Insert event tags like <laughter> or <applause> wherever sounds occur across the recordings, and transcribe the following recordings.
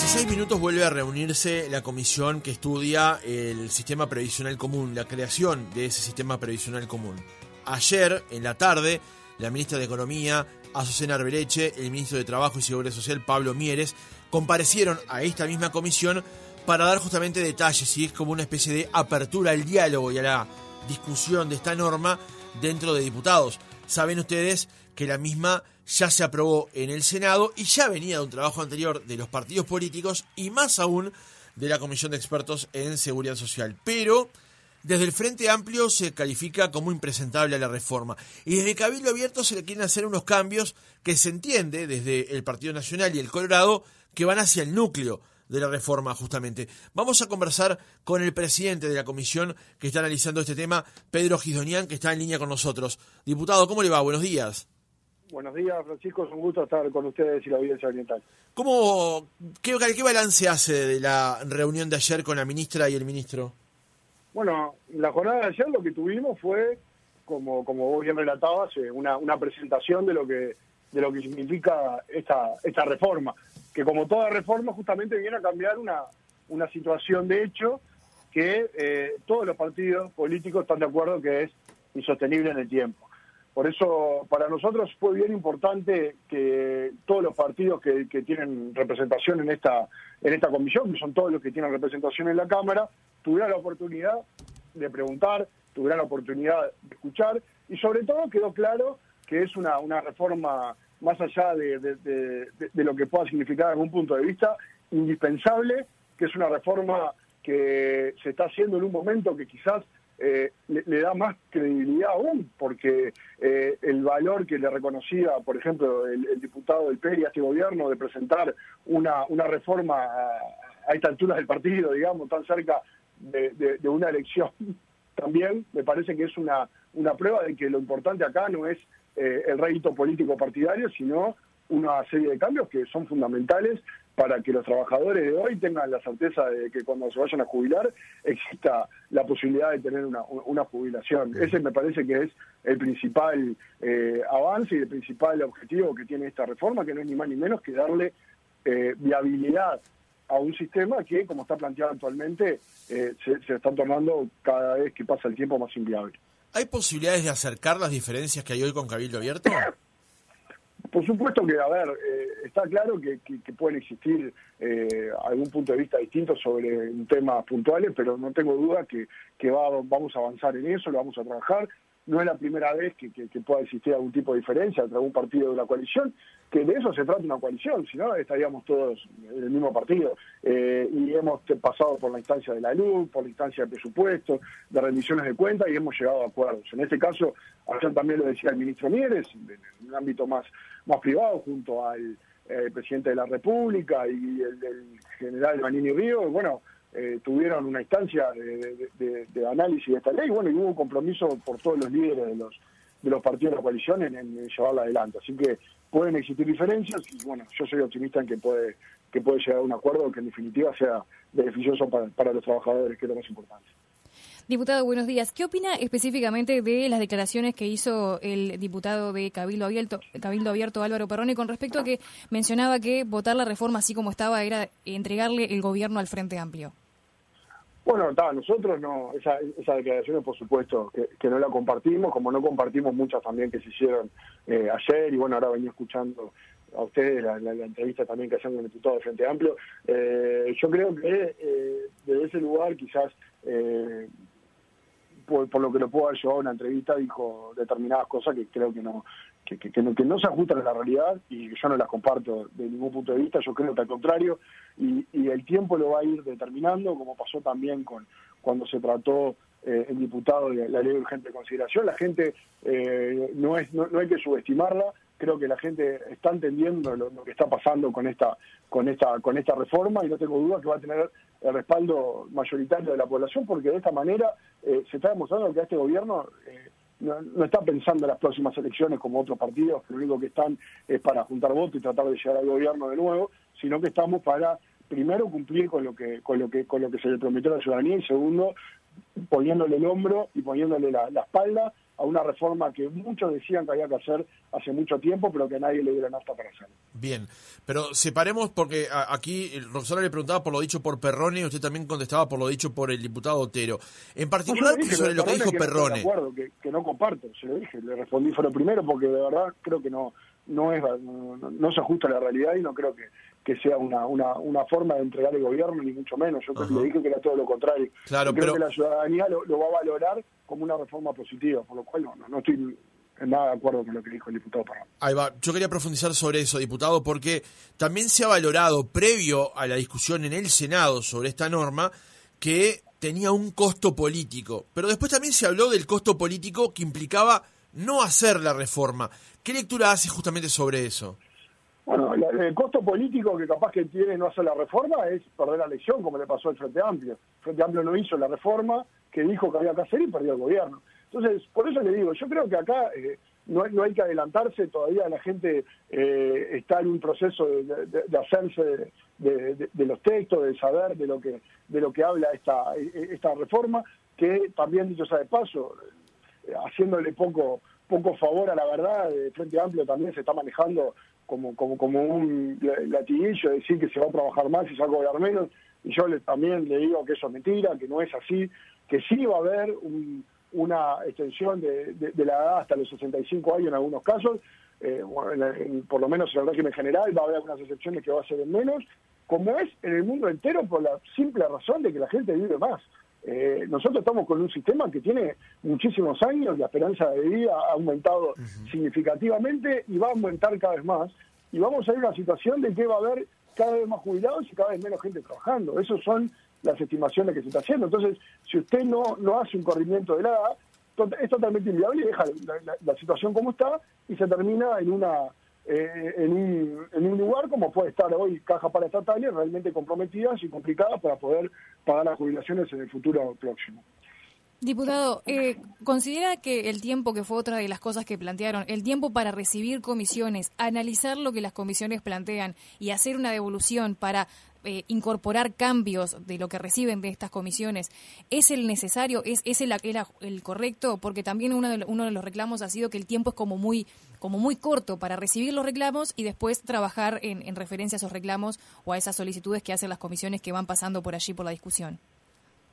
16 minutos vuelve a reunirse la comisión que estudia el sistema previsional común, la creación de ese sistema previsional común. Ayer, en la tarde, la ministra de Economía, Azucena Arbereche, el ministro de Trabajo y Seguridad Social, Pablo Mieres, comparecieron a esta misma comisión para dar justamente detalles, y es como una especie de apertura al diálogo y a la discusión de esta norma dentro de diputados. Saben ustedes que la misma ya se aprobó en el Senado y ya venía de un trabajo anterior de los partidos políticos y más aún de la Comisión de Expertos en Seguridad Social. Pero desde el Frente Amplio se califica como impresentable a la reforma y desde Cabildo Abierto se le quieren hacer unos cambios que se entiende desde el Partido Nacional y el Colorado que van hacia el núcleo de la reforma justamente. Vamos a conversar con el presidente de la comisión que está analizando este tema, Pedro Gisdonian, que está en línea con nosotros. Diputado, ¿cómo le va? Buenos días. Buenos días, Francisco. Es un gusto estar con ustedes y la audiencia oriental. ¿Cómo, qué, qué balance hace de la reunión de ayer con la ministra y el ministro? Bueno, la jornada de ayer lo que tuvimos fue, como, como vos bien relatabas, una, una presentación de lo que de lo que significa esta, esta reforma, que como toda reforma justamente viene a cambiar una, una situación de hecho que eh, todos los partidos políticos están de acuerdo que es insostenible en el tiempo. Por eso, para nosotros fue bien importante que todos los partidos que, tienen representación en esta, en esta comisión, que son todos los que tienen representación en la Cámara, tuvieran la oportunidad de preguntar, tuvieran la oportunidad de escuchar y sobre todo quedó claro que es una, una reforma más allá de, de, lo que pueda significar algún punto de vista, indispensable, que es una reforma que se está haciendo en un momento que quizás eh, le, da más credibilidad aún, porque eh, el valor que le reconocía, por ejemplo, el, diputado del PERI a este gobierno de presentar una, una reforma a, esta altura del partido, digamos, tan cerca de, una elección, <laughs> también me parece que es una, una prueba de que lo importante acá no es eh, el rédito político partidario, sino una serie de cambios que son fundamentales para que los trabajadores de hoy tengan la certeza de que cuando se vayan a jubilar exista la posibilidad de tener una, una jubilación. Ese me parece que es el principal eh, avance y el principal objetivo que tiene esta reforma, que no es ni más ni menos que darle eh, viabilidad a un sistema que, como está planteado actualmente, eh, se, se está tornando cada vez que pasa el tiempo más inviable. ¿Hay posibilidades de acercar las diferencias que hay hoy con Cabildo Abierto? <clears throat> Por supuesto que, a ver, eh, está claro que, que, pueden existir eh, algún punto de vista distinto sobre un tema puntuales, pero no tengo duda que, que va, vamos a avanzar en eso, lo vamos a trabajar no es la primera vez que, pueda existir algún tipo de diferencia entre algún partido de la coalición, que de eso se trata una coalición, si no estaríamos todos en el mismo partido. Eh, y hemos pasado por la instancia de la luz, por la instancia de presupuesto, de rendiciones de cuentas y hemos llegado a acuerdos. En este caso, ayer también lo decía el ministro Mieres, en un ámbito más, más privado, junto al eh, presidente de la República y el, general Manini Río, bueno, eh, tuvieron una instancia de, análisis de esta ley, bueno, y hubo un compromiso por todos los líderes de los de los partidos de la coalición en, llevarla adelante. Así que pueden existir diferencias y bueno, yo soy optimista en que puede que puede llegar a un acuerdo que en definitiva sea beneficioso para, para los trabajadores, que es lo más importante. Diputado, buenos días. ¿Qué opina específicamente de las declaraciones que hizo el diputado de Cabildo Abierto, Cabildo Abierto Álvaro Perrone con respecto a que mencionaba que votar la reforma así como estaba era entregarle el gobierno al Frente Amplio? Bueno, nosotros no, esa, esa declaración por supuesto que, no la compartimos, como no compartimos muchas también que se hicieron eh, ayer y bueno, ahora venía escuchando a ustedes la, entrevista también que hacían con el diputado de Frente Amplio. Eh, yo creo que eh, desde ese lugar quizás por, lo que lo puedo haber llevado a una entrevista, dijo determinadas cosas que creo que no, que, que, no, que no se ajustan a la realidad y yo no las comparto de ningún punto de vista, yo creo que al contrario, y, y el tiempo lo va a ir determinando, como pasó también con cuando se trató eh, el diputado de la ley de urgente consideración, la gente eh, no, es, no, no hay que subestimarla, creo que la gente está entendiendo lo, que está pasando con esta con esta con esta reforma y no tengo duda que va a tener el respaldo mayoritario de la población porque de esta manera eh, se está demostrando que este gobierno eh, no, está pensando en las próximas elecciones como otros partidos que lo único que están es para juntar votos y tratar de llegar al gobierno de nuevo sino que estamos para primero cumplir con lo que con lo que con lo que se le prometió a la ciudadanía y segundo poniéndole el hombro y poniéndole la espalda a una reforma que muchos decían que había que hacer hace mucho tiempo, pero que a nadie le dio la nafta para hacerlo. Bien, pero separemos porque aquí Roxana le preguntaba por lo dicho por Perrone y usted también contestaba por lo dicho por el diputado Otero. En particular sobre lo que dijo Perrone. de acuerdo, que, que, no comparto, se lo dije, le respondí fue lo primero porque de verdad creo que no no es no, se ajusta a la realidad y no creo que, que sea una, una, una forma de entregar el gobierno ni mucho menos. Yo le dije que era todo lo contrario. Claro, creo pero... que la ciudadanía lo, lo, va a valorar como una reforma positiva, por lo cual no, no, estoy en nada de acuerdo con lo que dijo el diputado Parra. Ahí va. Yo quería profundizar sobre eso, diputado, porque también se ha valorado, previo a la discusión en el Senado sobre esta norma, que tenía un costo político. Pero después también se habló del costo político que implicaba no hacer la reforma. ¿Qué lectura hace justamente sobre eso? Bueno, el costo político que capaz que tiene no hacer la reforma es perder la elección, como le pasó al Frente Amplio. Frente Amplio no hizo la reforma que dijo que había que hacer y perdió el gobierno. Entonces, por eso le digo, yo creo que acá eh, no, no, hay que adelantarse, todavía la gente eh, está en un proceso de, hacerse de, los textos, de saber de lo que de lo que habla esta, esta reforma, que también, dicho sea de paso, haciéndole poco poco favor a la verdad, el Frente Amplio también se está manejando como, como, como un latiguillo, decir que se va a trabajar más y se va a cobrar menos, y yo le, también le digo que eso es mentira, que no es así, que sí va a haber una extensión de, de, la edad hasta los 65 años en algunos casos, eh, por lo menos en el régimen general va a haber algunas excepciones que va a ser en menos, como es en el mundo entero por la simple razón de que la gente vive más. Eh, nosotros estamos con un sistema que tiene muchísimos años, la esperanza de vida ha aumentado significativamente y va a aumentar cada vez más. Y vamos a ir a una situación de que va a haber cada vez más jubilados y cada vez menos gente trabajando. Esas son las estimaciones que se está haciendo. Entonces, si usted no, no hace un corrimiento de la es totalmente inviable y deja la situación como está y se termina en una eh, en, un, en, un, lugar como puede estar hoy Caja para Estatales, realmente comprometidas y complicadas para poder pagar las jubilaciones en el futuro próximo. Diputado, eh, ¿considera que el tiempo, que fue otra de las cosas que plantearon, el tiempo para recibir comisiones, analizar lo que las comisiones plantean y hacer una devolución para eh, incorporar cambios de lo que reciben de estas comisiones, ¿es el necesario? ¿Es, es el, el, correcto? Porque también uno de, uno de los reclamos ha sido que el tiempo es como muy, como muy corto para recibir los reclamos y después trabajar en, en referencia a esos reclamos o a esas solicitudes que hacen las comisiones que van pasando por allí por la discusión.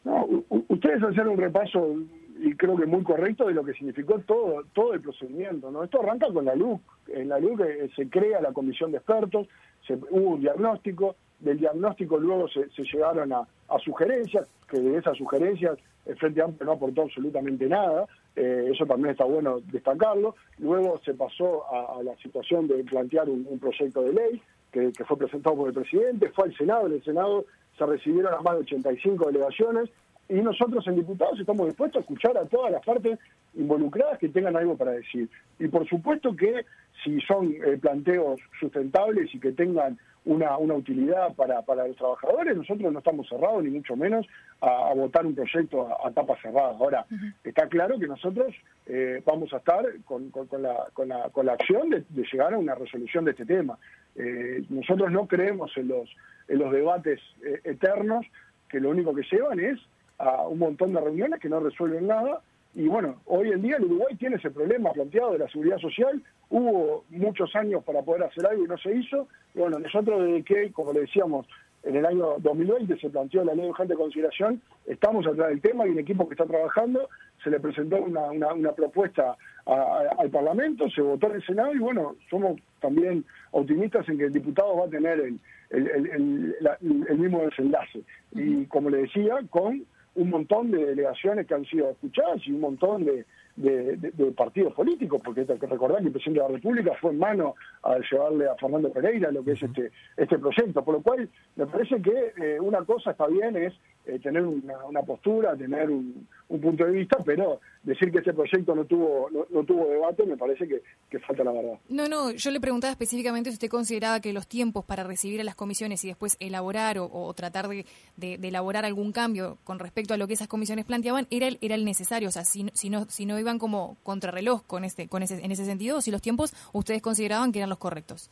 No, ustedes hacen un repaso y creo que muy correcto de lo que significó todo todo el procedimiento. no Esto arranca con la LUC. En la LUC se crea la comisión de expertos, se, hubo un diagnóstico, del diagnóstico luego se, llegaron a, sugerencias, que de esas sugerencias el Frente Amplio no aportó absolutamente nada, eh, eso también está bueno destacarlo. Luego se pasó a, la situación de plantear un, proyecto de ley que, fue presentado por el presidente, fue al Senado, en el Senado se recibieron a más de 85 delegaciones y nosotros en diputados estamos dispuestos a escuchar a todas las partes involucradas que tengan algo para decir. Y por supuesto que si son eh, planteos sustentables y que tengan una, una utilidad para, para los trabajadores, nosotros no estamos cerrados, ni mucho menos, a, votar un proyecto a, tapa cerrada. Ahora, está claro que nosotros eh, vamos a estar con, con, la, con, la, con la acción de, llegar a una resolución de este tema. Eh, nosotros no creemos en los, en los debates eternos que lo único que llevan es a un montón de reuniones que no resuelven nada. Y bueno, hoy en día el Uruguay tiene ese problema planteado de la seguridad social. Hubo muchos años para poder hacer algo y no se hizo. Y bueno, nosotros desde que, como le decíamos, en el año 2020 se planteó la ley de urgente consideración, estamos atrás del tema, y un equipo que está trabajando, se le presentó una, una, propuesta al Parlamento, se votó en el Senado y bueno, somos también optimistas en que el diputado va a tener el, el, el mismo desenlace. Y como le decía, con un montón de delegaciones que han sido escuchadas y un montón de, de, partidos políticos, porque hay que recordar que el presidente de la República fue en mano al llevarle a Fernando Pereira lo que es este, este proyecto, por lo cual me parece que eh, una cosa está bien es eh, tener una, postura, tener un, punto de vista, pero decir que este proyecto no tuvo no, tuvo debate me parece que, falta la verdad. No, no, yo le preguntaba específicamente si usted consideraba que los tiempos para recibir a las comisiones y después elaborar o, tratar de, elaborar algún cambio con respecto a lo que esas comisiones planteaban era el, era el necesario, o sea, si, si, no, si no iban como contrarreloj con este, con ese, en ese sentido, o si los tiempos ustedes consideraban que eran los correctos.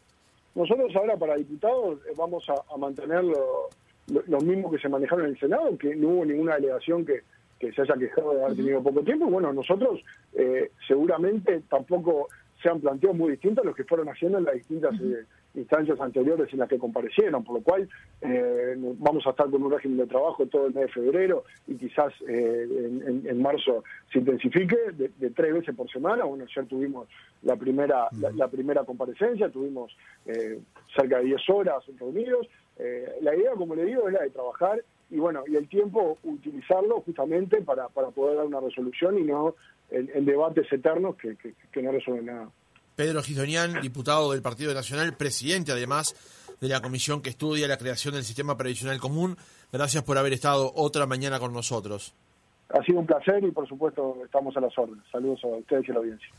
Nosotros ahora para diputados eh, vamos a, a mantenerlo lo, mismo que se manejaron en el Senado, que no hubo ninguna delegación que, que se haya quejado de haber tenido poco tiempo. Bueno, nosotros eh, seguramente tampoco se han planteado muy distintos a los que fueron haciendo en las distintas eh, instancias anteriores en las que comparecieron, por lo cual eh, vamos a estar con un régimen de trabajo todo el mes de febrero y quizás en, marzo se intensifique de, tres veces por semana. Bueno, ayer tuvimos la primera la, primera comparecencia, tuvimos cerca de 10 horas reunidos. la idea, como le digo, es la de trabajar y bueno, y el tiempo utilizarlo justamente para, para poder dar una resolución y no en, debates eternos que, que, no resuelven nada. Pedro Gizonian, diputado del Partido Nacional, presidente además de la comisión que estudia la creación del sistema previsional común. Gracias por haber estado otra mañana con nosotros. Ha sido un placer y por supuesto estamos a las órdenes. Saludos a ustedes y a la audiencia.